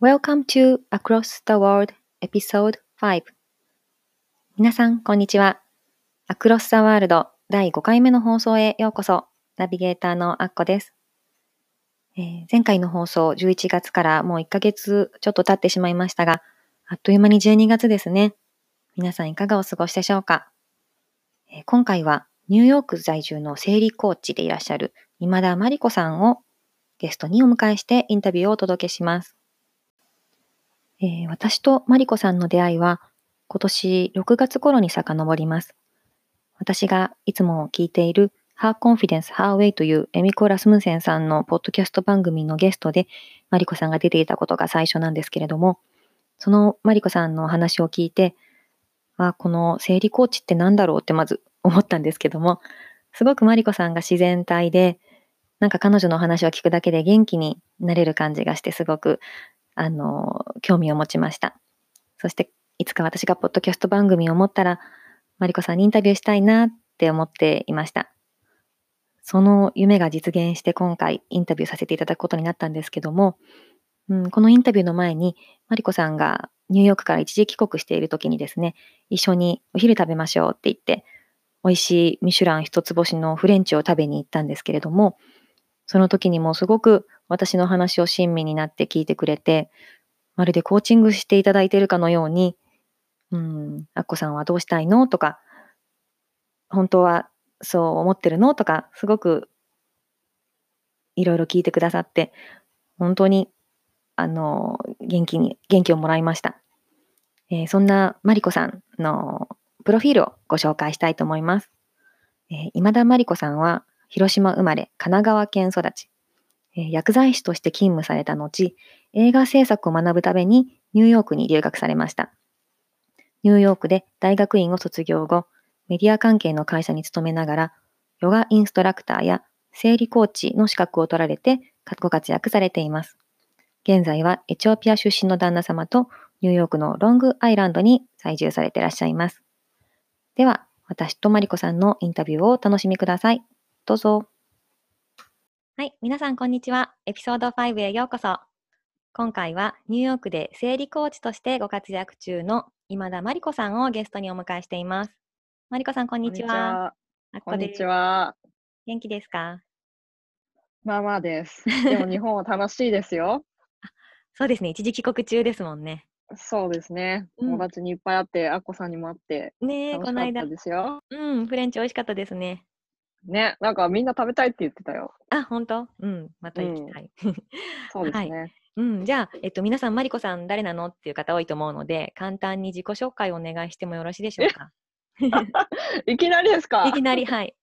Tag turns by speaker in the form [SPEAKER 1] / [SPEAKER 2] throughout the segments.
[SPEAKER 1] Welcome to Across the World Episode 5皆さん、こんにちは。Across the World 第5回目の放送へようこそ。ナビゲーターのアッコです。えー、前回の放送11月からもう1ヶ月ちょっと経ってしまいましたが、あっという間に12月ですね。皆さんいかがお過ごしでしょうか、えー、今回はニューヨーク在住の生理コーチでいらっしゃる今田真理子さんをゲストにお迎えしてインタビューをお届けします。えー、私とマリコさんの出会いは今年6月頃に遡ります。私がいつも聞いている Her Confidence Her Way というエミコ・ラスムセンさんのポッドキャスト番組のゲストでマリコさんが出ていたことが最初なんですけれども、そのマリコさんのお話を聞いて、あ、この生理コーチって何だろうってまず思ったんですけども、すごくマリコさんが自然体で、なんか彼女の話を聞くだけで元気になれる感じがしてすごくあの、興味を持ちました。そして、いつか私がポッドキャスト番組を持ったら、マリコさんにインタビューしたいなって思っていました。その夢が実現して今回インタビューさせていただくことになったんですけども、うん、このインタビューの前に、マリコさんがニューヨークから一時帰国している時にですね、一緒にお昼食べましょうって言って、美味しいミシュラン一つ星のフレンチを食べに行ったんですけれども、その時にもすごく私の話を親身になって聞いてくれて、まるでコーチングしていただいているかのように、うん、アッコさんはどうしたいのとか、本当はそう思ってるのとか、すごくいろいろ聞いてくださって、本当に、あの、元気に、元気をもらいました。えー、そんなマリコさんのプロフィールをご紹介したいと思います。えー、今田マリコさんは、広島生まれ、神奈川県育ち。薬剤師として勤務された後、映画制作を学ぶためにニューヨークに留学されました。ニューヨークで大学院を卒業後、メディア関係の会社に勤めながら、ヨガインストラクターや生理コーチの資格を取られてご活躍されています。現在はエチオピア出身の旦那様とニューヨークのロングアイランドに在住されていらっしゃいます。では、私とマリコさんのインタビューをお楽しみください。どうぞ。はい、皆さんこんにちは。エピソード5へようこそ。今回はニューヨークで生理コーチとしてご活躍中の今田真理子さんをゲストにお迎えしています。真理子さんこんにちは。
[SPEAKER 2] こんにちは。
[SPEAKER 1] 元気ですか？
[SPEAKER 2] まあまあです。でも日本は楽しいですよ。
[SPEAKER 1] そうですね。一時帰国中ですもんね。
[SPEAKER 2] そうですね。友達にいっぱい会って、アッコさんにも会って、ねこの間。ですよ。
[SPEAKER 1] うん、フレンチ美味しかったですね。
[SPEAKER 2] ね、なんかみんな食べたいって言ってたよ。
[SPEAKER 1] あ、本当？うん、また行きたい。うん、
[SPEAKER 2] そうですね。はい
[SPEAKER 1] うん、じゃあ、えっと、皆さん、マリコさん誰なの？っていう方多いと思うので、簡単に自己紹介をお願いしてもよろしいでしょうか？
[SPEAKER 2] いきなりですか？
[SPEAKER 1] いきなり、はい。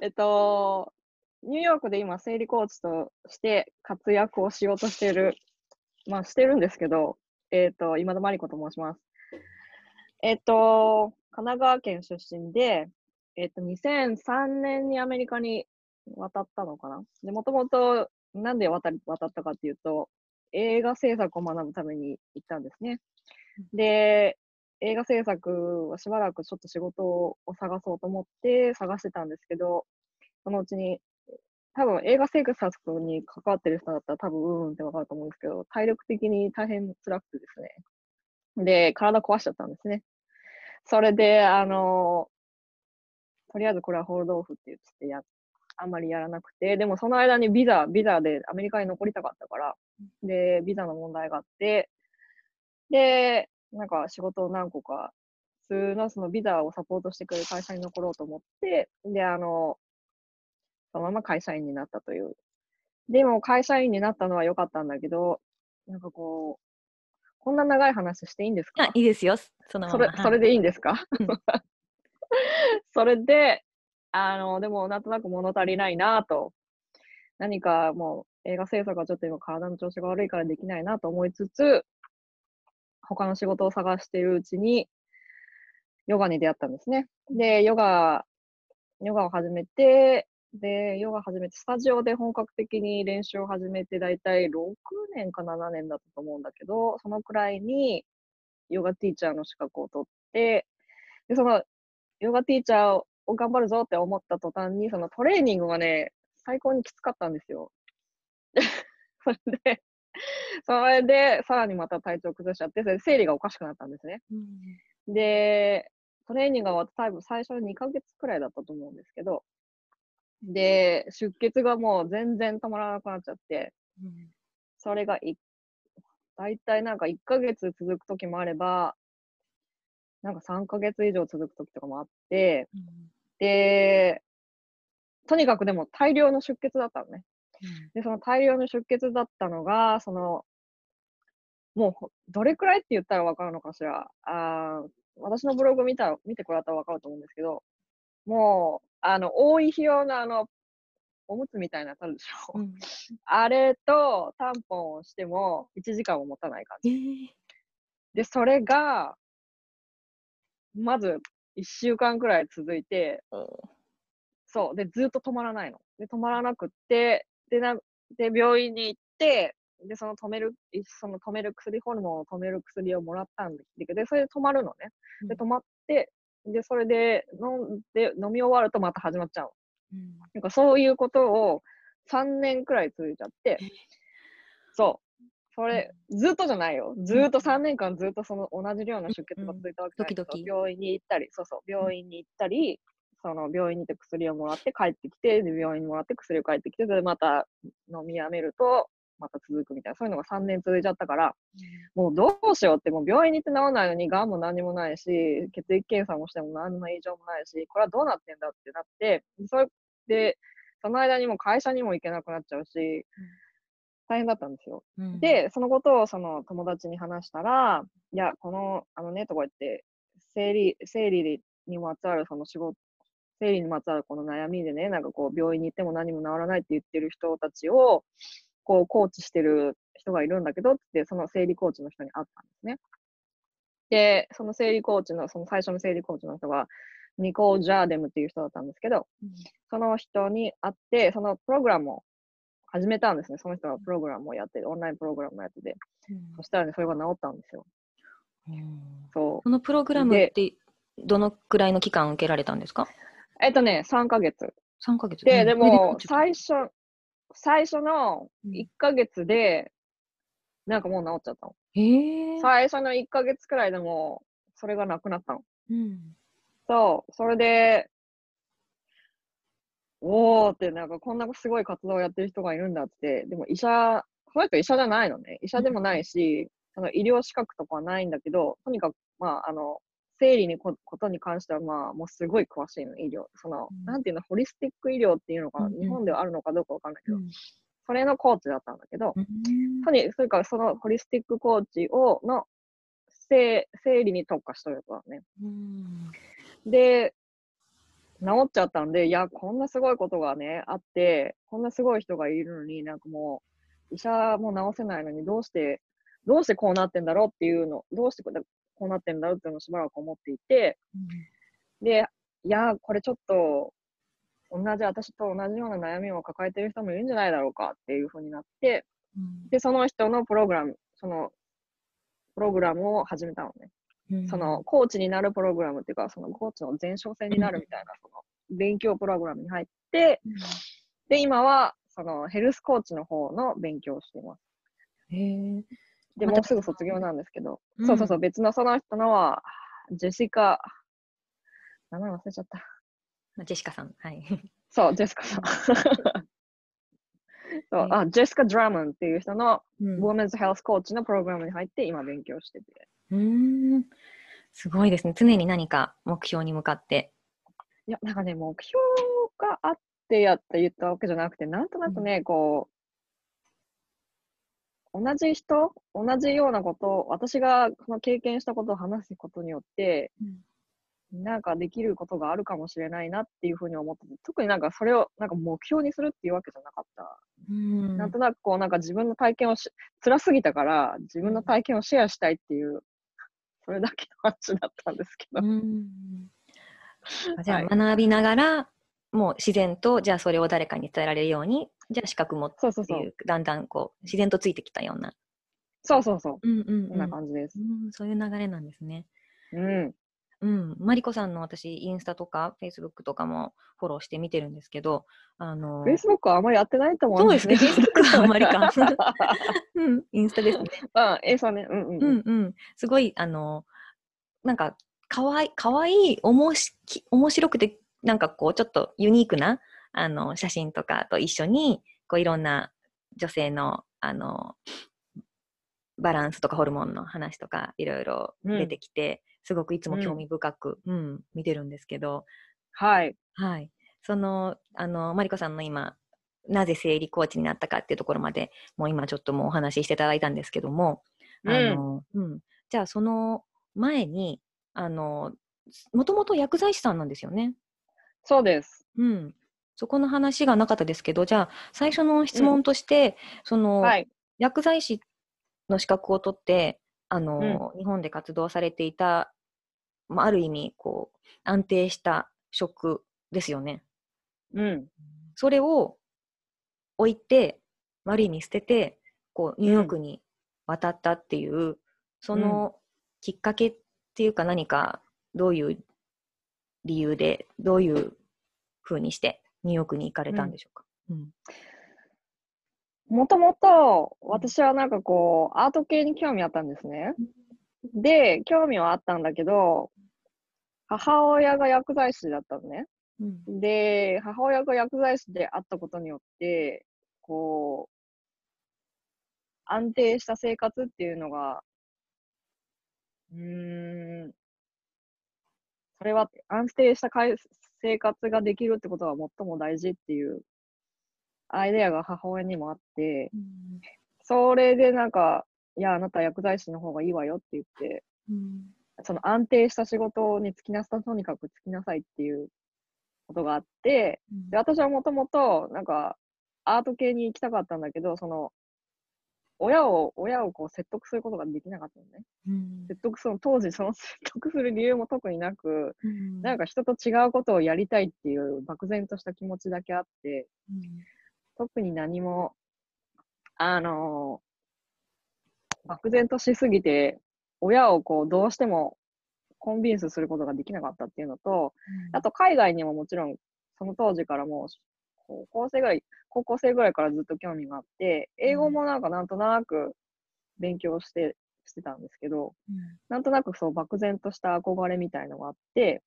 [SPEAKER 2] えっと、ニューヨークで今、生理コーチとして活躍をしようとしている、まあ、してるんですけど、えっと、今田マリコと申します。えっと、神奈川県出身で、えっと、2003年にアメリカに渡ったのかな？で、もともと、なんで渡渡ったかっていうと、映画制作を学ぶために行ったんですね。で、映画制作はしばらくちょっと仕事を探そうと思って探してたんですけど、そのうちに、多分映画制作に関わってる人だったら多分うんうんってわかると思うんですけど、体力的に大変辛くてですね。で、体壊しちゃったんですね。それで、あの、とりあえずこれはホールドオフって言ってや、あんまりやらなくて、でもその間にビザ、ビザでアメリカに残りたかったから、で、ビザの問題があって、で、なんか仕事を何個か、普通のそのビザをサポートしてくれる会社に残ろうと思って、で、あの、そのまま会社員になったという。でも会社員になったのは良かったんだけど、なんかこう、こんな長い話していいんですか？
[SPEAKER 1] いいですよ。
[SPEAKER 2] そのそれ、それでいいんですか、うん、それで、あの、でもなんとなく物足りないなと、何かもう映画制作はちょっと今体の調子が悪いからできないなと思いつつ、他の仕事を探しているうちに、ヨガに出会ったんですね。で、ヨガ、ヨガを始めて、で、ヨガ始めて、スタジオで本格的に練習を始めて、だいたい6年か7年だったと思うんだけど、そのくらいにヨガティーチャーの資格を取って、で、そのヨガティーチャーを頑張るぞって思った途端に、そのトレーニングがね、最高にきつかったんですよ。それで、それで、さらにまた体調崩しちゃって、それで生理がおかしくなったんですね。で、トレーニングが終わって多分最初の2ヶ月くらいだったと思うんですけど、で、出血がもう全然止まらなくなっちゃって、それがい、大体なんか1ヶ月続く時もあれば、なんか3ヶ月以上続く時とかもあって、で、とにかくでも大量の出血だったのね。で、その大量の出血だったのが、その、もうほ、どれくらいって言ったらわかるのかしら。あー私のブログ見たら、見てくれたらわかると思うんですけど、もう、あの、多い費用のあの、おむつみたいなやつあるでしょ。あれとタンポンをしても1時間も持たない感じ。で、それが、まず1週間くらい続いて、そう。で、ずっと止まらないの。で、止まらなくって、で、なで病院に行って、で、その止める、いその止める薬、ホルモンを止める薬をもらったんだけど、で、それで止まるのね。で、止まって、で、それで飲んで、飲み終わるとまた始まっちゃうの。なんかそういうことを3年くらい続いちゃって、そう。それ、ずっとじゃないよ。ずっと3年間ずっとその同じような出血が続いたわけじゃないけど、病院に行ったり、そうそう、病院に行ったり、その病院に行って薬をもらって帰ってきて、で病院にもらって薬を帰ってきて、でまた飲みやめると、また続くみたいな、そういうのが3年続いちゃったから、もうどうしようって、もう病院に行って治らないのに、がんも何もないし、血液検査もしても何の異常もないし、これはどうなってんだってなって、それで、その間にもう会社にも行けなくなっちゃうし、大変だったんですよ。で、そのことをその友達に話したら、いや、この、あのね、とか言って、生理、生理にまつわるその仕事、生理にまつわるこの悩みでね、なんかこう、病院に行っても何も治らないって言ってる人たちを、こう、コーチしてる人がいるんだけどって、その生理コーチの人に会ったんですね。で、その生理コーチの、その最初の生理コーチの人が、ニコール・ジャーデムっていう人だったんですけど、その人に会って、そのプログラムを始めたんですね。その人がプログラムをやってて、オンラインプログラムをやってて。そしたらね、それが治ったんですよ。そう。
[SPEAKER 1] そのプログラムってどのくらいの期間受けられたんですか？
[SPEAKER 2] えっとね、3ヶ月。
[SPEAKER 1] ?3 ヶ月。
[SPEAKER 2] で、
[SPEAKER 1] うん
[SPEAKER 2] でも、最初、最初の
[SPEAKER 1] うん
[SPEAKER 2] 1ヶ月で、なんかもう治っちゃったの。
[SPEAKER 1] へえ。
[SPEAKER 2] 最初の1ヶ月くらいでも、それがなくなったの。
[SPEAKER 1] うん
[SPEAKER 2] そう、それで、おーって、なんかこんなすごい活動をやってる人がいるんだって、でも医者、その人医者じゃないのね。医者でもないし、その医療資格とかはないんだけど、とにかく、まあ、あの、生理にこことに関しては、まあ、もうすごい詳しいの、医療。その、
[SPEAKER 1] うん。
[SPEAKER 2] なんていうの、ホリスティック医療っていうのかな、
[SPEAKER 1] うんうん。
[SPEAKER 2] 日本ではあるのかどうかわかんないけど、
[SPEAKER 1] うん。
[SPEAKER 2] それのコーチだったんだけど、
[SPEAKER 1] うん。
[SPEAKER 2] とにそれからそのホリスティックコーチを、の、生生理に特化したやつだね。
[SPEAKER 1] うん。
[SPEAKER 2] で、治っちゃったんで、いや、こんなすごいことがね、あって、こんなすごい人がいるのに、なんかもう、医者も治せないのに、どうして、どうしてこうなってんだろうっていうの、どうしてこうなってんだろうっていうのをしばらく思っていて、で、いや、これちょっと、同じ、私と同じような悩みを抱えてる人もいるんじゃないだろうかっていうふうになって、
[SPEAKER 1] うん
[SPEAKER 2] で、その人のプログラム、その、プログラムを始めたのね。
[SPEAKER 1] うん
[SPEAKER 2] その、コーチになるプログラムっていうか、そのコーチの前哨戦になるみたいな、その、勉強プログラムに入って、で、今は、その、ヘルスコーチの方の勉強をしています。
[SPEAKER 1] へえ。
[SPEAKER 2] で、もうすぐ卒業なんですけど、
[SPEAKER 1] うん
[SPEAKER 2] そうそうそう、別のその人のは、ジェシカ、名前忘れちゃった。
[SPEAKER 1] ジェシカさん。はい。
[SPEAKER 2] そう、ジェシカさん。そう、あ、ジェシカ・ドラムンっていう人の、
[SPEAKER 1] うん
[SPEAKER 2] ウォメンズ・ヘルスコーチのプログラムに入って、今勉強してて。
[SPEAKER 1] うーん。すごいですね。常に何か目標に向かって。
[SPEAKER 2] いや、なんかね、目標があってやって言ったわけじゃなくて、なんとなくね、こう、同じ人、同じようなこと、私がその経験したことを話すことによって、なんかできることがあるかもしれないなっていうふうに思ってて、特になんかそれをなんか目標にするっていうわけじゃなかった。
[SPEAKER 1] うん
[SPEAKER 2] なんとなくこうなんか自分の体験をし、辛すぎたから自分の体験をシェアしたいっていうそれだけの話だったんですけど。
[SPEAKER 1] じゃあ
[SPEAKER 2] はい
[SPEAKER 1] 学びながら、もう自然と、じゃあそれを誰かに伝えられるように、じゃあ資格もって
[SPEAKER 2] そうそうそう。
[SPEAKER 1] いう、だんだんこう、自然とついてきたような。
[SPEAKER 2] そうそうそう。
[SPEAKER 1] うんうん
[SPEAKER 2] こんな感じです。
[SPEAKER 1] うん、そういう流れなんですね。
[SPEAKER 2] うん。
[SPEAKER 1] うん、マリコさんの私、インスタとか、フェイスブックとかもフォローして見てるんですけど、あの、
[SPEAKER 2] Facebook はあまりやってないと思
[SPEAKER 1] そううんですね、Facebook はあまりか。
[SPEAKER 2] う
[SPEAKER 1] うん、インスタですね。
[SPEAKER 2] ん、え、そうね。うんうん。
[SPEAKER 1] う
[SPEAKER 2] うん
[SPEAKER 1] んうん。すごい、あの、なんか、かわいかわいい、おもしき面白くて、なんかこう、ちょっとユニークな、あの、写真とかと一緒に、こう、いろんな女性の、あの、バランスとかホルモンの話とか、いろいろ出てきて、すごくいつも興味深く、うん、見てるんですけど、
[SPEAKER 2] はい。
[SPEAKER 1] はい。その、あの、マリコさんの今、なぜ生理コーチになったかっていうところまで、もう今ちょっともうお話ししていただいたんですけども、あの、うん。じゃあ、その前に、あの、もともと薬剤師さんなんですよね。
[SPEAKER 2] そうです。
[SPEAKER 1] うん。そこの話がなかったですけど、じゃあ、最初の質問として、その、
[SPEAKER 2] はい。
[SPEAKER 1] 薬剤師の資格を取って、あの、日本で活動されていた、まあ、ある意味、こう、安定した職ですよね。
[SPEAKER 2] うん。
[SPEAKER 1] それを置いて、悪い意味捨てて、こう、ニューヨークに渡ったっていう、そのきっかけっていうか何か、どういう理由で、どういう風にしてニューヨークに行かれたんでしょうか？うん。
[SPEAKER 2] もともと、私はなんかこう、アート系に興味あったんですね。で、興味はあったんだけど、母親が薬剤師だったのね。
[SPEAKER 1] うん。
[SPEAKER 2] で、母親が薬剤師であったことによって、こう、安定した生活っていうのが、うーん、それは安定したかい生活ができるってことが最も大事っていうアイデアが母親にもあって、それでなんか、いや、あなた薬剤師の方がいいわよって言って、
[SPEAKER 1] うん。
[SPEAKER 2] その安定した仕事に就きなさ、とにかく就きなさいっていうことがあって、で、私はもともと、なんか、アート系に行きたかったんだけど、その、親を、親をこう説得することができなかったのね。
[SPEAKER 1] うん。
[SPEAKER 2] 説得する、当時その説得する理由も特になく、
[SPEAKER 1] うん。
[SPEAKER 2] なんか人と違うことをやりたいっていう漠然とした気持ちだけあって、特に何も、あの漠然としすぎて、親をこう、どうしてもコンビンスすることができなかったっていうのと、あと海外にももちろん、その当時からもう、高校生ぐらい、高校生ぐらいからずっと興味があって、英語もなんかなんとなく勉強して、してたんですけど、なんとなくそう漠然とした憧れみたいのがあって、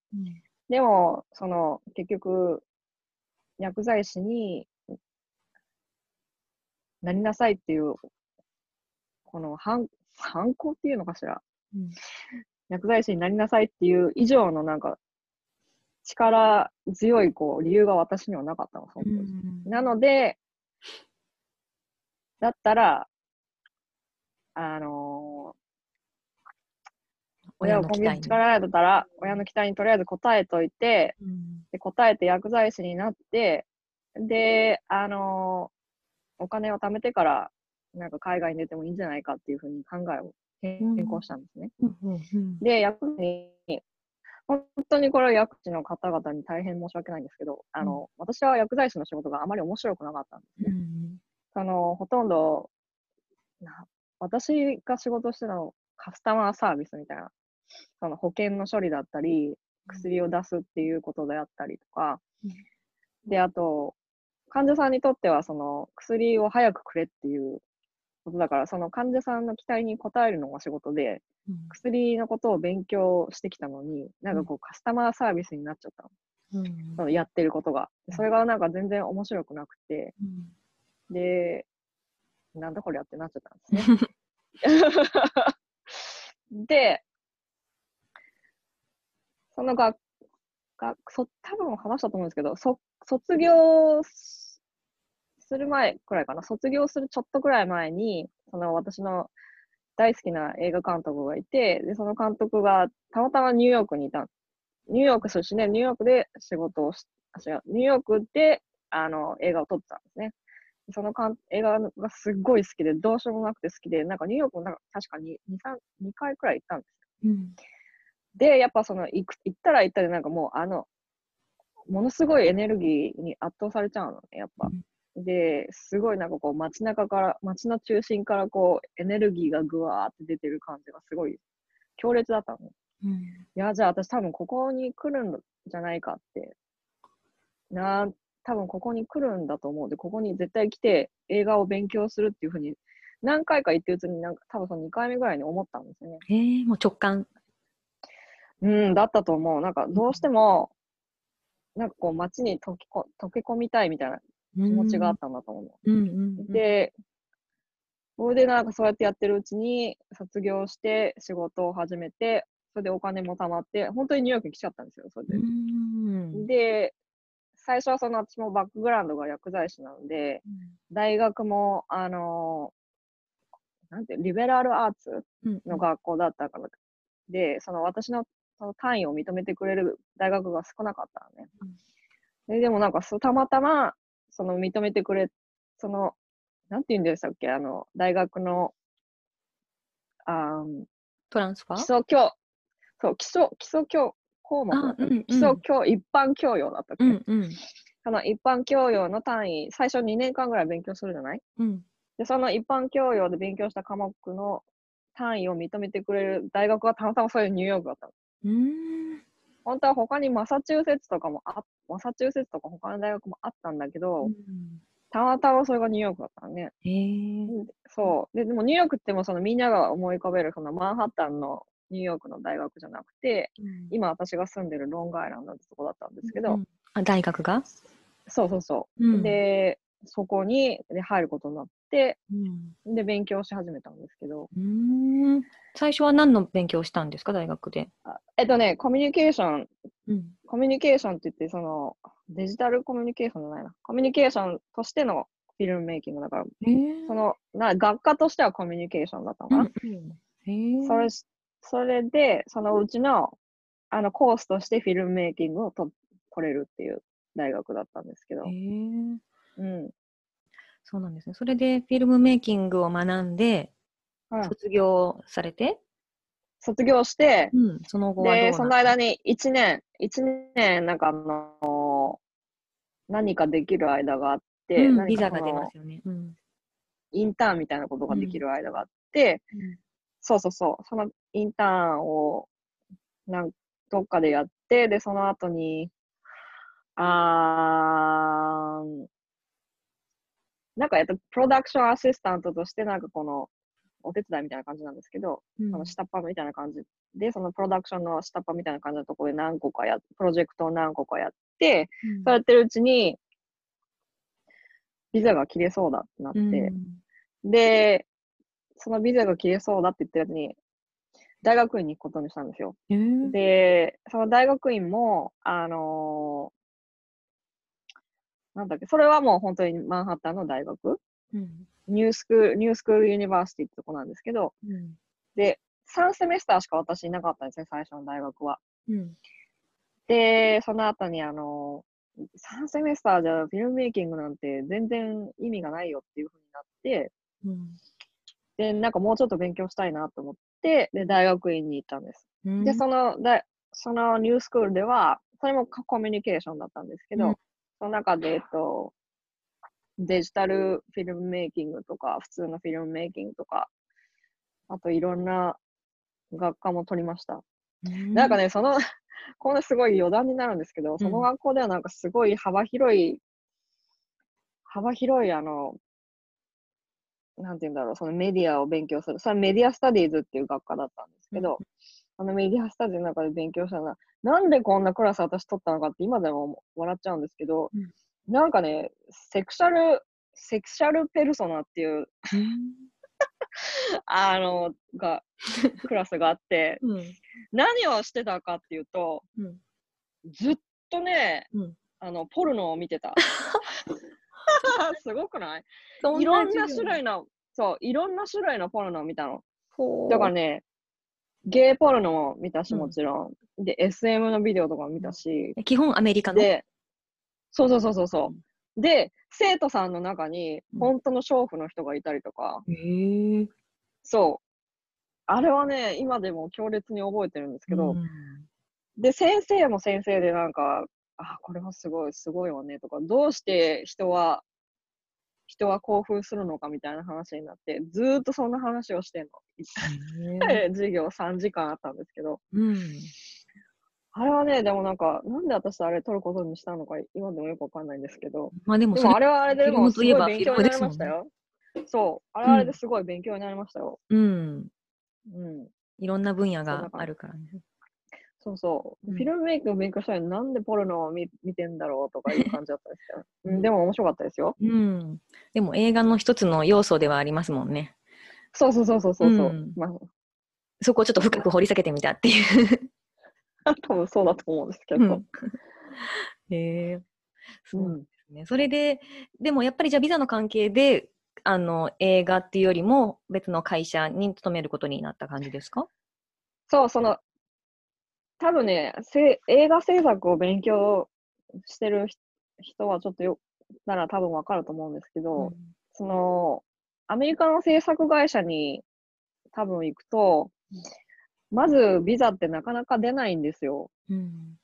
[SPEAKER 2] でも、その、結局、薬剤師になりなさいっていう、この反、反抗っていうのかしら？
[SPEAKER 1] うん
[SPEAKER 2] 薬剤師になりなさいっていう以上のなんか、力強いこう理由が私にはなかったの、その当時。なので、だったら、あのー親をコンビニ力だったら、親の期待にとりあえず答えといて、で答えて薬剤師になって、で、あのーお金を貯めてから、なんか海外に出てもいいんじゃないかっていうふうに考えを変更したんですね。で、薬師に、本当にこれは薬師の方々に大変申し訳ないんですけど、あの、私は薬剤師の仕事があまり面白くなかったんですね。その、ほとんど、な私が仕事してたの、カスタマーサービスみたいな、その保険の処理だったり、薬を出すっていうことであったりとか、で、あと、患者さんにとっては、その、薬を早くくれっていうことだから、その患者さんの期待に応えるのが仕事で、薬のことを勉強してきたのに、なんかこう、カスタマーサービスになっちゃったの。そのやってることが。それがなんか全然面白くなくて、で、なんだこれやってなっちゃったんですね。で、その学、学そ多分話したと思うんですけど、そ卒業する前くらいかな、卒業するちょっとくらい前に、その私の大好きな映画監督がいて、で、その監督がたまたまニューヨークにいた。ニューヨーク出身で、ニューヨークで仕事をし、あ違う、ニューヨークで、あの、映画を撮ってたんですね。そのかん映画がすっごい好きで、どうしようもなくて好きで、なんかニューヨークもなんか確かに2、3、2回くらい行ったんですよ。
[SPEAKER 1] うん。
[SPEAKER 2] で、やっぱその、行く行ったら行ったで、なんかもう、あの、ものすごいエネルギーに圧倒されちゃうのね、やっぱ。で、すごいなんかこう、街中から、街の中心からこう、エネルギーがぐわーって出てる感じがすごい強烈だったの。
[SPEAKER 1] うん。
[SPEAKER 2] いや、じゃあ私多分ここに来るんじゃないかって。な、多分ここに来るんだと思う。で、ここに絶対来て映画を勉強するっていうふうに何回か言ってるうちになんか多分その2回目ぐらいに思ったんですよね。
[SPEAKER 1] えー、もう直感。
[SPEAKER 2] うん、だったと思う。なんかどうしても、なんかこう街に溶けこ溶け込みたいみたいな気持ちがあったんだと思う。
[SPEAKER 1] うんうんうん。
[SPEAKER 2] で、それでなんかそうやってやってるうちに卒業して仕事を始めて、それでお金も貯まって、本当にニューヨークに来ちゃったんですよ、それで。
[SPEAKER 1] うん。
[SPEAKER 2] で、最初はその私もバックグラウンドが薬剤師なので、大学も、あのなんてリベラルアーツ
[SPEAKER 1] うん
[SPEAKER 2] の学校だったから、で、その私のその単位を認めてくれる大学が少なかったのね。ででもなんかそう、たまたま、その認めてくれ、その、なんて言うんでしたっけ、あの、大学の、あー
[SPEAKER 1] トランスファー
[SPEAKER 2] 基礎教、そう、基礎、基礎教項目だった、
[SPEAKER 1] あうんうん
[SPEAKER 2] 基礎教、一般教養だったっけ、
[SPEAKER 1] うんうん。
[SPEAKER 2] その一般教養の単位、最初2年間ぐらい勉強するじゃない？
[SPEAKER 1] うん。
[SPEAKER 2] で、その一般教養で勉強した科目の単位を認めてくれる大学がたまたまそういうニューヨークだったの。
[SPEAKER 1] うーん。
[SPEAKER 2] 本当は他にマサチューセッツとかもあ、マサチューセッツとか他の大学もあったんだけど、たまたまそれがニューヨークだったのね。
[SPEAKER 1] へえ。
[SPEAKER 2] そう。で、でもニューヨークってもそのみんなが思い浮かべるそのマンハッタンのニューヨークの大学じゃなくて、今私が住んでるロングアイランドってとこだったんですけど、
[SPEAKER 1] うんあ、大学が？
[SPEAKER 2] そうそうそう。
[SPEAKER 1] うん
[SPEAKER 2] で、そこにで入ることになって、
[SPEAKER 1] うん
[SPEAKER 2] で、勉強し始めたんですけど、
[SPEAKER 1] うーん。最初は何の勉強をしたんですか、大学で。
[SPEAKER 2] あえっとね、コミュニケーション、
[SPEAKER 1] うん。
[SPEAKER 2] コミュニケーションって言って、その、デジタルコミュニケーションじゃないな。コミュニケーションとしてのフィルムメイキングだから。その、な学科としてはコミュニケーションだったのかな。それし、それで、そのうちの、あの、コースとしてフィルムメイキングをと取れるっていう大学だったんですけど。うん。
[SPEAKER 1] そうなんですね。それでフィルムメイキングを学んで、
[SPEAKER 2] うん。
[SPEAKER 1] 卒業されて、
[SPEAKER 2] 卒業して、
[SPEAKER 1] うん、その後
[SPEAKER 2] で、
[SPEAKER 1] な
[SPEAKER 2] その間に1年、1年、なんかあの何かできる間があって、
[SPEAKER 1] うん、ビザが出ますよね。うん。
[SPEAKER 2] インターンみたいなことができる間があって、そうそうそう、そのインターンを、なんどっかでやって、で、その後に、あーなんかやっぱプロダクションアシスタントとして、なんかこの、お手伝いみたいな感じなんですけど、
[SPEAKER 1] うん。
[SPEAKER 2] その下っ端みたいな感じで、そのプロダクションの下っ端みたいな感じのところで何個かやっプロジェクトを何個かやって、
[SPEAKER 1] うん。
[SPEAKER 2] そうやってるうちに、ビザが切れそうだってなって、
[SPEAKER 1] うん。
[SPEAKER 2] で、そのビザが切れそうだって言ってるやつに、大学院に行くことにしたんですよ。
[SPEAKER 1] へえ
[SPEAKER 2] で、その大学院も、あのーなんだっけ、それはもう本当にマンハッタンの大学、
[SPEAKER 1] うん。
[SPEAKER 2] ニュースクール、ニュースクールユニバーシティってとこなんですけど、
[SPEAKER 1] うん。
[SPEAKER 2] で、3セメスターしか私いなかったんですね、最初の大学は。
[SPEAKER 1] うん。
[SPEAKER 2] で、その後にあの、3セメスターじゃフィルムメイキングなんて全然意味がないよっていう風になって、
[SPEAKER 1] うん。
[SPEAKER 2] で、なんかもうちょっと勉強したいなと思って、で、大学院に行ったんです。
[SPEAKER 1] うん。
[SPEAKER 2] で、その、だそのニュースクールでは、それもココミュニケーションだったんですけど、
[SPEAKER 1] うん。
[SPEAKER 2] その中で、えっと、デジタルフィルムメイキングとか、普通のフィルムメイキングとか、あといろんな学科も取りました。
[SPEAKER 1] うん
[SPEAKER 2] なんかね、その、こんなすごい余談になるんですけど、その学校ではなんかすごい幅広い、幅広いあの、なんて言うんだろう、そのメディアを勉強する。それはメディアスタディーズっていう学科だったんですけど、あのメディアスタディーの中で勉強したのは、なんでこんなクラス私取ったのかって今でも笑っちゃうんですけど、
[SPEAKER 1] うん
[SPEAKER 2] なんかね、セクシャル、セクシャルペルソナっていう、あの、が、クラスがあって、
[SPEAKER 1] うん
[SPEAKER 2] 何をしてたかっていうと、
[SPEAKER 1] うん
[SPEAKER 2] ずっとね、
[SPEAKER 1] うん
[SPEAKER 2] あの、ポルノを見てた。すごくない？いろんな種類の、そう、いろんな種類のポルノを見たの。だからね、ゲイポルノも見たし、
[SPEAKER 1] うん
[SPEAKER 2] もちろん。で、SM のビデオとかも見たし。
[SPEAKER 1] 基本アメリカの？
[SPEAKER 2] で、そうそうそうそうそう。で、生徒さんの中に
[SPEAKER 1] うん
[SPEAKER 2] 本当の娼婦の人がいたりとか、
[SPEAKER 1] へえ。
[SPEAKER 2] そあれはね、今でも強烈に覚えてるんですけど、
[SPEAKER 1] うん
[SPEAKER 2] で、先生も先生でなんか、あ、これはすごい、すごいわねとか、どうして人は、人は興奮するのかみたいな話になって、ずーっとそんな話をしてんの。授業3時間あったんですけど、
[SPEAKER 1] うん。
[SPEAKER 2] あれはね、でもなんか、なんで私あれ取ることにしたのか、今でもよくわかんないんですけど、
[SPEAKER 1] まあでも
[SPEAKER 2] でもあれはあれでもすごい勉強になりましたよ。そう、あれはあれですごい勉強になりましたよ。
[SPEAKER 1] うん。
[SPEAKER 2] うん。
[SPEAKER 1] いろんな分野があるからね。
[SPEAKER 2] そうそう。
[SPEAKER 1] うん
[SPEAKER 2] フィルムメイクを勉強したのになんでポルノを見見てんだろうとかいう感じだったんですけど、うん、でも面白かったですよ。
[SPEAKER 1] うん。でも映画の一つの要素ではありますもんね。
[SPEAKER 2] そうそうそうそうそうそう。
[SPEAKER 1] うん
[SPEAKER 2] ま
[SPEAKER 1] そこをちょっと深く掘り下げてみたっていう。
[SPEAKER 2] あ、多分そうだと思うんですけど。
[SPEAKER 1] うん へえ。そうですね。それで、でもやっぱりじゃあビザの関係で、あの、映画っていうよりも別の会社に勤めることになった感じですか？
[SPEAKER 2] そう、その、多分ね、せ映画制作を勉強してる人人はちょっとよ、なら多分わかると思うんですけど、その、アメリカの制作会社に多分行くと、まずビザってなかなか出ないんですよ。
[SPEAKER 1] うん。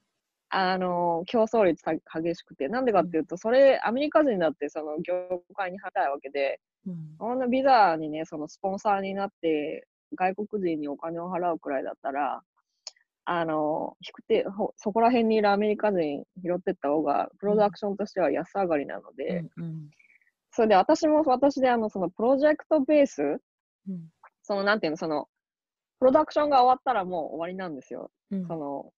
[SPEAKER 2] あの、競争率が激しくて。なんでかっていうと、それ、アメリカ人だってその業界に入りたいわけで、
[SPEAKER 1] うん。
[SPEAKER 2] こんなビザにね、そのスポンサーになって、外国人にお金を払うくらいだったら、あの、引くて、ほそこら辺にいるアメリカ人拾ってった方が、プロダクションとしては安上がりなので、
[SPEAKER 1] うん。
[SPEAKER 2] それで私も私であの、そのプロジェクトベース、
[SPEAKER 1] うん。
[SPEAKER 2] その、なんていうの、その、プロダクションが終わったらもう終わりなんですよ。
[SPEAKER 1] うん。
[SPEAKER 2] その、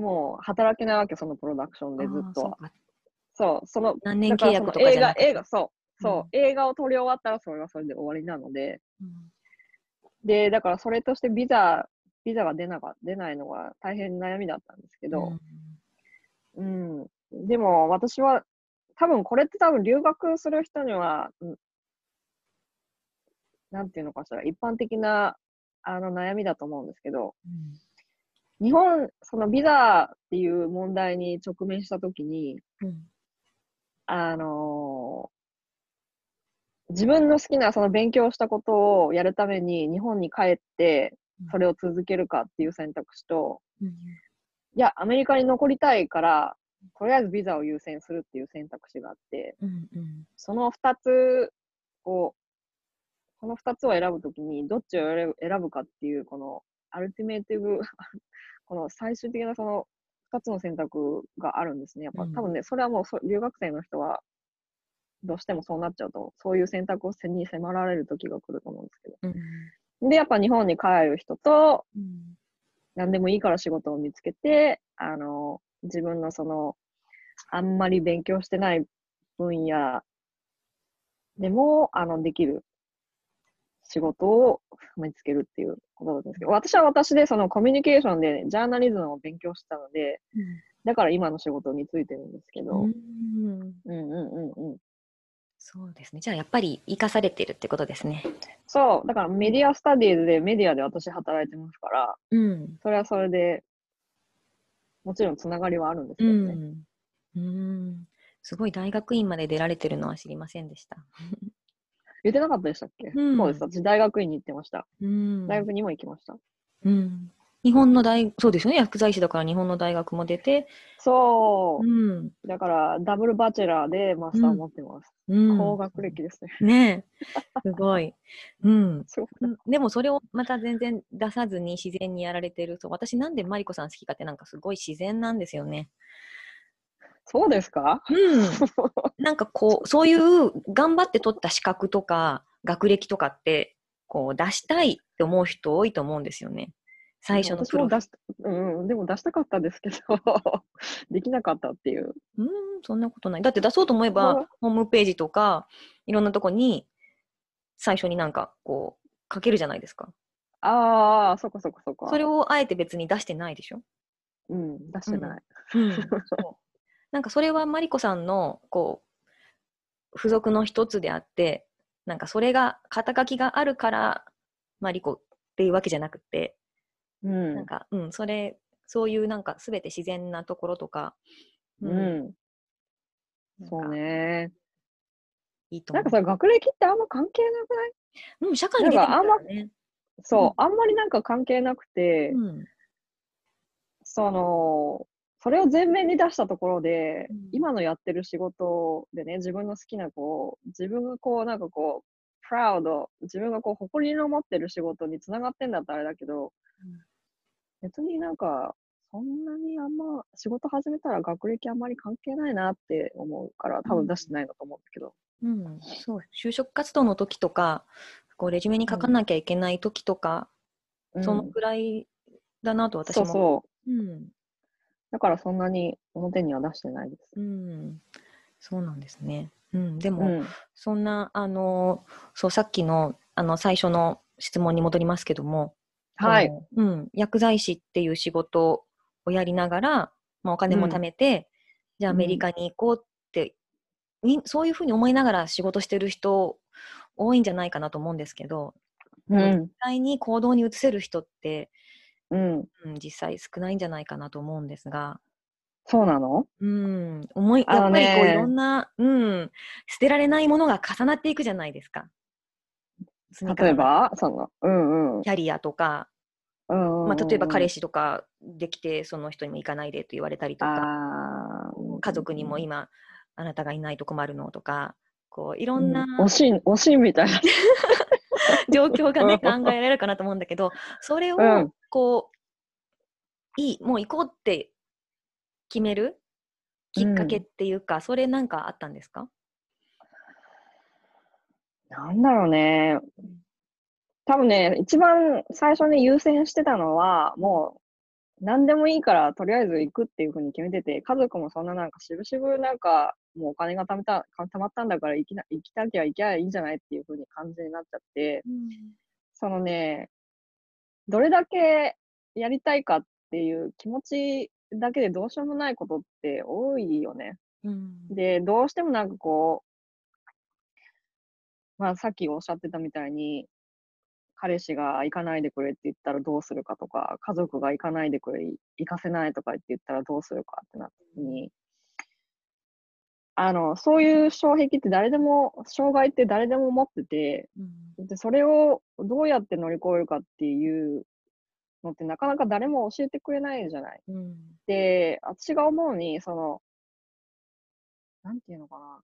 [SPEAKER 2] もう働けないわけ、そのプロダクションでずっと。は。そう、その、
[SPEAKER 1] 何年契約とかじゃなくて。
[SPEAKER 2] 映画、映画、そう、そう、
[SPEAKER 1] うん
[SPEAKER 2] 映画を撮り終わったらそれはそれで終わりなので、
[SPEAKER 1] そう
[SPEAKER 2] で、だからそれとしてビザ、ビザが出なか出ないのが大変悩みだったんですけ
[SPEAKER 1] うん。
[SPEAKER 2] ど、うん。でも私は、多分これって多分留学する人には、うん。なんていうのかしら、一般的なあの悩みだと思うんですけど、
[SPEAKER 1] うん。
[SPEAKER 2] 日本、そのビザっていう問題に直面したときに、
[SPEAKER 1] うん。
[SPEAKER 2] あのー自分の好きなその勉強したことをやるために日本に帰ってそれを続けるかっていう選択肢と、
[SPEAKER 1] うん。
[SPEAKER 2] いや、アメリカに残りたいから、とりあえずビザを優先するっていう選択肢があって、
[SPEAKER 1] うんうん。
[SPEAKER 2] その二つを、その二つを選ぶときに、どっちを選ぶかっていう、この、アルティメイティブ、この最終的なその二つの選択があるんですね。やっぱ、
[SPEAKER 1] うん
[SPEAKER 2] 多分ね、それはもうそ留学生の人は、どうしてもそうなっちゃうと、そういう選択をせに迫られる時が来ると思うんですけ
[SPEAKER 1] うん
[SPEAKER 2] ど。で、やっぱ日本に帰る人と、
[SPEAKER 1] うん
[SPEAKER 2] 何でもいいから仕事を見つけて、あの、自分のその、あんまり勉強してない分野でも、あの、できる仕事を見つけるっていうことだったんですけど、私は私でそのコミュニケーションでジャーナリズムを勉強してたので、だから今の仕事についてるんですけど、
[SPEAKER 1] う
[SPEAKER 2] うんんうんうんうん。
[SPEAKER 1] そうですね。じゃあやっぱり生かされてるってことですね。
[SPEAKER 2] そう、だからメディアスタディーズでメディアで私働いてますから、
[SPEAKER 1] うん。
[SPEAKER 2] それはそれで、もちろんつながりはあるんですけ
[SPEAKER 1] う
[SPEAKER 2] どね。
[SPEAKER 1] ん。うん。すごい大学院まで出られてるのは知りませんでした。
[SPEAKER 2] 言ってなかったでしたっけ、
[SPEAKER 1] うん
[SPEAKER 2] そうです。私、大学院に行ってました。
[SPEAKER 1] うん。
[SPEAKER 2] 大学にも行きました。
[SPEAKER 1] うん。日本の大、そうですよね。薬剤師だから日本の大学も出て、
[SPEAKER 2] そうう。
[SPEAKER 1] ん。
[SPEAKER 2] だから、ダブルバチェラーでマスターを持ってます。
[SPEAKER 1] うん。
[SPEAKER 2] 高学歴ですね。
[SPEAKER 1] ねえ。すごい。うんでもそれをまた全然出さずに自然にやられてると、私なんでマリコさん好きかってなんかすごい自然なんですよね。
[SPEAKER 2] そうですか？
[SPEAKER 1] うん。なんかこう、そういう頑張って取った資格とか学歴とかって、こう出したいって思う人多いと思うんですよね。最初のプロフ
[SPEAKER 2] うんうん、でも出したかったですけど、できなかったっていう。
[SPEAKER 1] うん、そんなことない。だって出そうと思えば、ホームページとか、いろんなとこに、最初になんか、こう、書けるじゃないですか。
[SPEAKER 2] ああ、そっかそっかそっか。
[SPEAKER 1] それをあえて別に出してないでしょ？
[SPEAKER 2] うん、出してない。
[SPEAKER 1] うん、そうなんかそれはマリコさんのこう付属の一つであってなんかそれが肩書きがあるからマリコっていうわけじゃなくて、
[SPEAKER 2] うん。
[SPEAKER 1] なんかうんそれそういうなんか全て自然なところとか、
[SPEAKER 2] うん。
[SPEAKER 1] なんか
[SPEAKER 2] そうね。
[SPEAKER 1] いいと
[SPEAKER 2] なんかさ、学歴ってあんま関係なくない？
[SPEAKER 1] うん、社会に出て
[SPEAKER 2] あんま
[SPEAKER 1] らね
[SPEAKER 2] そう、
[SPEAKER 1] うん
[SPEAKER 2] あんまりなんか関係なくて、
[SPEAKER 1] うん。
[SPEAKER 2] その、それを前面に出したところで、
[SPEAKER 1] うん
[SPEAKER 2] 今のやってる仕事でね、自分の好きなこう、自分がこう、なんかこう、プラウド、自分がこう、誇りの持ってる仕事につながってんだったらあれだけど、
[SPEAKER 1] うん
[SPEAKER 2] 別になんか、そんなにあんま、仕事始めたら学歴あんまり関係ないなって思うから、多分出してないんだと思うんだけど。
[SPEAKER 1] うん、そう就職活動の時とかこうレジュメに書かなきゃいけない時とか、
[SPEAKER 2] うん
[SPEAKER 1] そのくらいだなと私も。
[SPEAKER 2] そうそう。
[SPEAKER 1] うん
[SPEAKER 2] だからそんなに表には出してないです。
[SPEAKER 1] うん、そうなんですね。うん、でも、
[SPEAKER 2] うん。
[SPEAKER 1] そんなあのそうさっきのあの最初の質問に戻りますけども、
[SPEAKER 2] はい。
[SPEAKER 1] うん、薬剤師っていう仕事をやりながら、まあ、お金も貯めて、じゃあアメリカに行こうって、みそういうふうに思いながら仕事してる人多いんじゃないかなと思うんですけど、
[SPEAKER 2] うん
[SPEAKER 1] 実。際に行動に移せる人って、
[SPEAKER 2] うん。
[SPEAKER 1] うん、実際少ないんじゃないかなと思うんですが、
[SPEAKER 2] そうなの？
[SPEAKER 1] うん、思いやっぱりこう
[SPEAKER 2] ね
[SPEAKER 1] いろんな、うん、捨てられないものが重なっていくじゃないですか。
[SPEAKER 2] 例えば？その、うんうん。
[SPEAKER 1] キャリアとか、
[SPEAKER 2] うんうん
[SPEAKER 1] まあ、例えば彼
[SPEAKER 2] 氏
[SPEAKER 1] 氏とかできてその人にも行かないでと言われたりとか。家族にも今あなたがいないと困るのとか。こういろんな。
[SPEAKER 2] うん。惜しい、惜しいみたいな。
[SPEAKER 1] 状況がね
[SPEAKER 2] うん
[SPEAKER 1] 考えられるかなと思うんだけどそれを
[SPEAKER 2] うん。
[SPEAKER 1] こういいもう行こうって決める？きっかけっていうか、それなんかあったんですか？
[SPEAKER 2] なんだろうね。多分ね、一番最初に優先してたのは、もう、何でもいいから、とりあえず行くっていうふうに決めてて、家族もそんななんか、しぶしぶなんか、もうお金が貯めた、か貯まったんだから行きな、行きたきゃ行きゃいいんじゃないっていうふうに感じになっちゃって、そのね、どれだけやりたいかっていう気持ちだけでどうしようもないことって多いよね。
[SPEAKER 1] うん
[SPEAKER 2] で、どうしてもなんかこう、まあさっきおっしゃってたみたいに、彼氏が行かないでくれって言ったらどうするかとか、家族が行かないでくれ、行かせないとかって言ったらどうするかってなった時に、あの、そういう障壁って誰でも、障害って誰でも持ってて、
[SPEAKER 1] うん
[SPEAKER 2] で、それをどうやって乗り越えるかっていうのってなかなか誰も教えてくれないじゃない。
[SPEAKER 1] うん
[SPEAKER 2] で、私が思うに、その、なんていうのかな。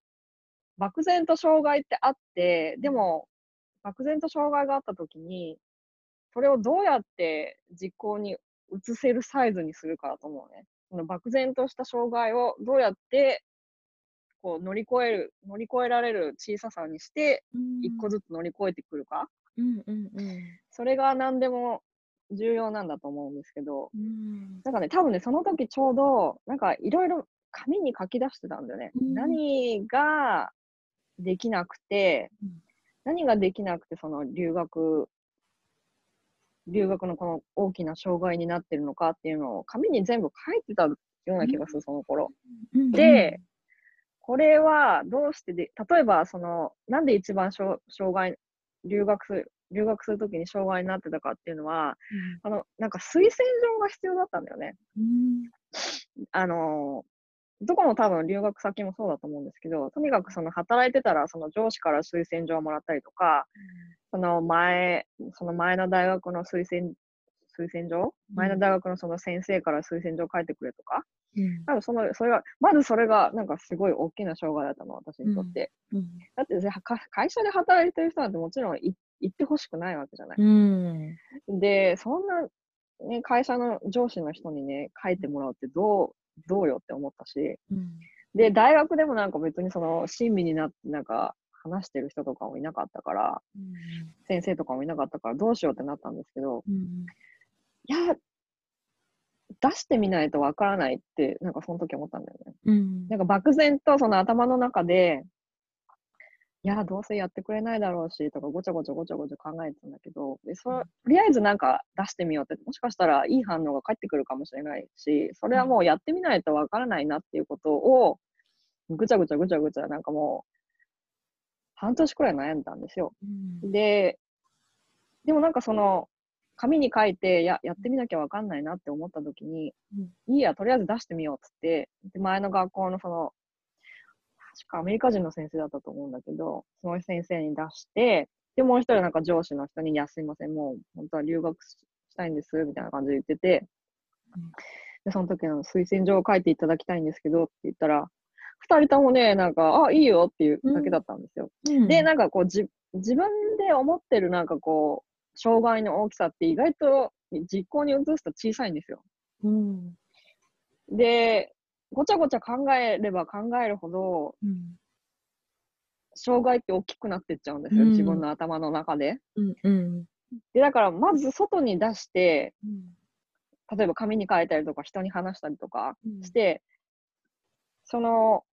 [SPEAKER 2] 漠然と障害ってあって、でも、漠然と障害があったときに、それをどうやって実行に移せるサイズにするかだと思うね。その漠然とした障害をどうやってこう乗り越える、乗り越えられる小ささにして、一個ずつ乗り越えてくるか。
[SPEAKER 1] うんうんうん
[SPEAKER 2] それが何でも重要なんだと思うんですけど、
[SPEAKER 1] うん
[SPEAKER 2] なんかね、多分ね、その時ちょうど、なんかいろいろ紙に書き出してたんだよね。
[SPEAKER 1] うん
[SPEAKER 2] 何ができなくて、
[SPEAKER 1] うん
[SPEAKER 2] 何ができなくて、その留学、留学のこの大きな障害になってるのかっていうのを紙に全部書いてたような気がする、その頃。
[SPEAKER 1] うん
[SPEAKER 2] で、これはどうしてで、例えば、その、なんで一番障障害、留学する、留学するときに障害になってたかっていうのは、あの、なんか推薦状が必要だったんだよね。
[SPEAKER 1] うん
[SPEAKER 2] あの、どこの多分留学先もそうだと思うんですけど、とにかくその働いてたら、その上司から推薦状をもらったりとか、その前、その前の大学の推薦、推薦状？前の大学のその先生から推薦状書いてくれとか、
[SPEAKER 1] うん。
[SPEAKER 2] 多分その、それが、まずそれがなんかすごい大きな障害だったの、私にとって。
[SPEAKER 1] うん。
[SPEAKER 2] だって会社で働いてる人なんてもちろんい行ってほしくないわけじゃない。
[SPEAKER 1] うん。
[SPEAKER 2] で、そんな、ね、会社の上司の人にね、書いてもらうってどう、どうよって思ったし、
[SPEAKER 1] うん。
[SPEAKER 2] で、大学でもなんか別にその、親身になってなんか話してる人とかもいなかったから、先生とかもいなかったからどうしようってなったんですけど、
[SPEAKER 1] うん。
[SPEAKER 2] いや、出してみないとわからないって、なんかその時思ったんだよね。
[SPEAKER 1] うん。
[SPEAKER 2] なんか漠然とその頭の中で、いや、どうせやってくれないだろうし、とかごちゃごちゃごちゃごちゃ考えてたんだけど、でそとりあえずなんか出してみようって、もしかしたらいい反応が返ってくるかもしれないし、それはもうやってみないとわからないなっていうことを、ぐちゃぐちゃぐちゃぐちゃなんかもう、半年くらい悩んだんですよ。
[SPEAKER 1] うん。
[SPEAKER 2] で、でもなんかその、紙に書いて、や、やってみなきゃわかんないなって思った時に、いいや、とりあえず出してみようっつって、で、前の学校のその、確かアメリカ人の先生だったと思うんだけど、その先生に出して、で、もう一人なんか上司の人に、いや、すいません、もう本当は留学したいんです、みたいな感じで言ってて、で、その時の推薦状を書いていただきたいんですけどって言ったら、二人ともね、なんか、あ、いいよっていうだけだったんですよ。うん、で、なんかこうじ、自分で思ってるなんかこう、障害の大きさって意外と実行に移すと小さいんですよ。うん、で、ごちゃごちゃ考えれば考えるほど、うん、障害って大きくなってっちゃうんですよ、自分の頭の中で。で、だからまず外に出して、例えば紙に書いたりとか人に話したりとかして、その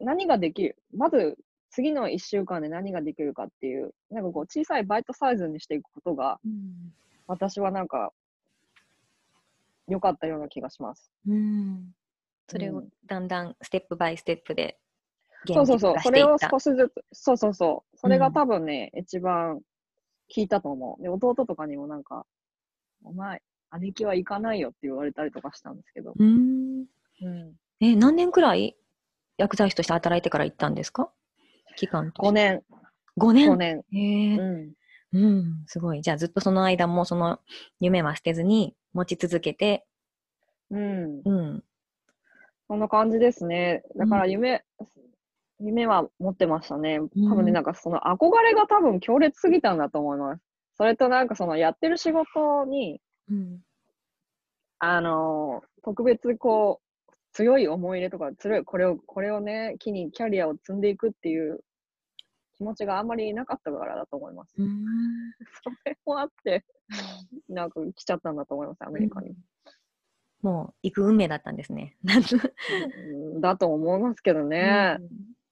[SPEAKER 2] 何ができるまず次の1週間で何ができるかっていうなんかこう小さいバイトサイズにしていくことが、うん、私はなんか良かったような気がします。う
[SPEAKER 1] ん、それをだんだんステップバイステップで
[SPEAKER 2] そうそうそう、それを少しずつ、そうそうそう、それが多分ね、うん、一番聞いたと思う。で、弟とかにもなんか、お前、姉貴は行かないよって言われたりとかしたんですけど。うん。
[SPEAKER 1] うん、え、何年くらい？薬剤師として働いてから行ったんですか？期間と
[SPEAKER 2] ?5 年。
[SPEAKER 1] 5年
[SPEAKER 2] ?5 年。へえ、
[SPEAKER 1] うん。うん、すごい。じゃあずっとその間もその夢は捨てずに持ち続けて。
[SPEAKER 2] うん。うん。そんな感じですね。だから夢、うん、夢は持ってましたね。多分ね、なんかその憧れが多分強烈すぎたんだと思います。それとなんかそのやってる仕事に、うん、あの、特別こう、強い思い入れとか、強い、これを、これをね、機にキャリアを積んでいくっていう気持ちがあんまりなかったからだと思います。それもあって、なんか来ちゃったんだと思います、アメリカに。うん、
[SPEAKER 1] もう行く運命だったんですね。
[SPEAKER 2] だと思いますけどね、うん。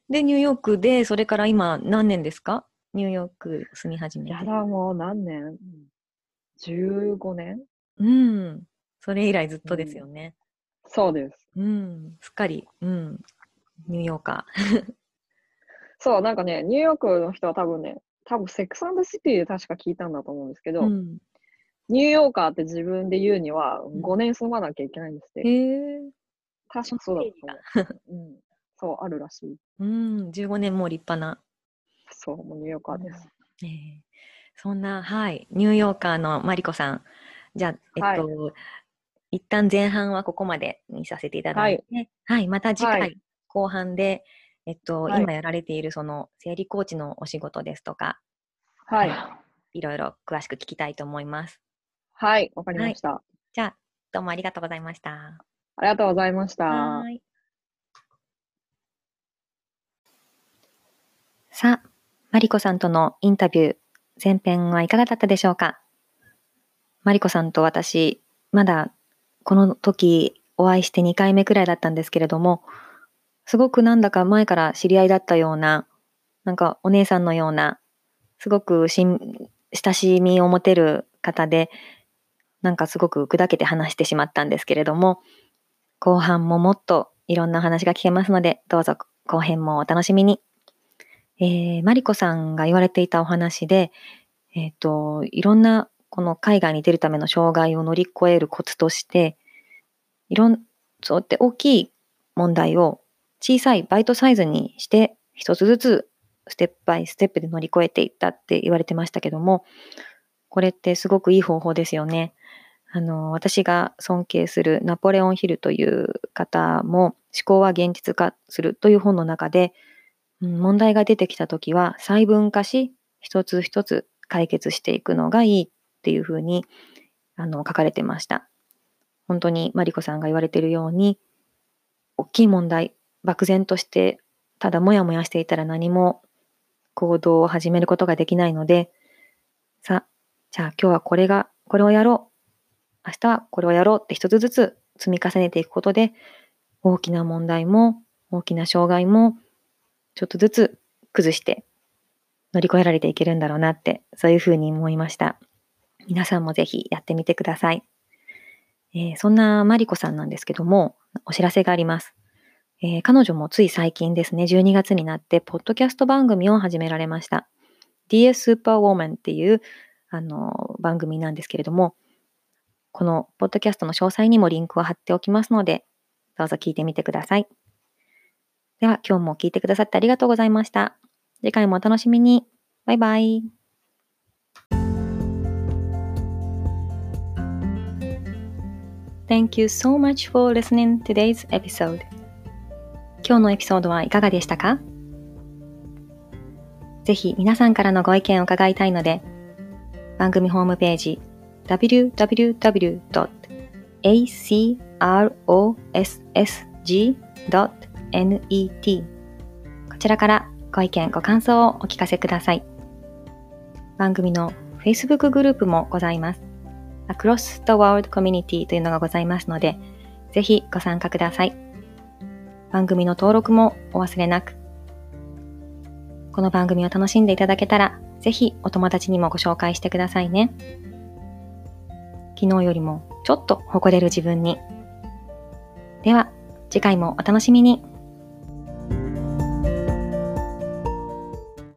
[SPEAKER 1] で、ニューヨークで、それから今何年ですか？ニューヨーク住み始めて。
[SPEAKER 2] やだ、もう何年 ?15 年？
[SPEAKER 1] うん。それ以来ずっとですよね。
[SPEAKER 2] そうです。
[SPEAKER 1] うん、すっかり、うん、ニューヨーカー。
[SPEAKER 2] そう、なんかね、ニューヨークの人は多分ね、多分セックスシティで確か聞いたんだと思うんですけど、うん、ニューヨーカーって自分で言うには5年住まなきゃいけないんですって。へ、うん、確かそうだと思う。うん、そう、あるらしい。
[SPEAKER 1] うん、15年も立派な。
[SPEAKER 2] そう、もうニューヨーカーです。
[SPEAKER 1] えー、そんな、はい、ニューヨーカーのマリコさん。じゃあ、えっと、はい一旦前半はここまでにさせていただいて、はい、はい、また次回、後半で、えっと、はい、今やられているその生理コーチのお仕事ですとか、
[SPEAKER 2] はい。
[SPEAKER 1] いろいろ詳しく聞きたいと思います。
[SPEAKER 2] はい、わかりました、
[SPEAKER 1] じゃあ、どうもありがとうございました。
[SPEAKER 2] ありがとうございました。
[SPEAKER 1] さあ、マリコさんとのインタビュー、前編はいかがだったでしょうか？マリコさんと私、まだこの時お会いして2回目くらいだったんですけれども、すごくなんだか前から知り合いだったような、なんかお姉さんのような、すごく親しみを持てる方で、なんかすごく砕けて話してしまったんですけれども、後半ももっといろんな話が聞けますので、どうぞ後編もお楽しみに。えー、マリコさんが言われていたお話で、えっ、ー、と、いろんなこの海外に出るための障害を乗り越えるコツとして、いろん、そうって大きい問題を小さいバイトサイズにして、一つずつステップバイステップで乗り越えていったって言われてましたけども、これってすごくいい方法ですよね。あの、私が尊敬するナポレオン・ヒルという方も、思考は現実化するという本の中で、問題が出てきたときは細分化し、一つ一つ解決していくのがいいっていうふうにあの書かれてました。本当にマリコさんが言われているように、大きい問題、漠然として、ただもやもやしていたら何も行動を始めることができないので、さ、じゃあ今日はこれが、これをやろう。明日はこれをやろうって一つずつ積み重ねていくことで、大きな問題も、大きな障害も、ちょっとずつ崩して乗り越えられていけるんだろうなって、そういうふうに思いました。皆さんもぜひやってみてください。えー、そんなマリコさんなんですけども、お知らせがあります。えー、彼女もつい最近ですね、12月になって、ポッドキャスト番組を始められました。DS Superwoman っていうあの番組なんですけれども、このポッドキャストの詳細にもリンクを貼っておきますので、どうぞ聞いてみてください。では今日も聞いてくださってありがとうございました。次回もお楽しみに。バイバイ。Thank you so much for listening today's episode. 今日のエピソードはいかがでしたか？ぜひ皆さんからのご意見を伺いたいので、番組ホームページ www.acrossg.net こちらからご意見、ご感想をお聞かせください。番組の Facebook グループもございます。Across the World Community というのがございますので、ぜひご参加ください。番組の登録もお忘れなく。この番組を楽しんでいただけたら、ぜひお友達にもご紹介してくださいね。昨日よりもちょっと誇れる自分に。では、次回もお楽しみに。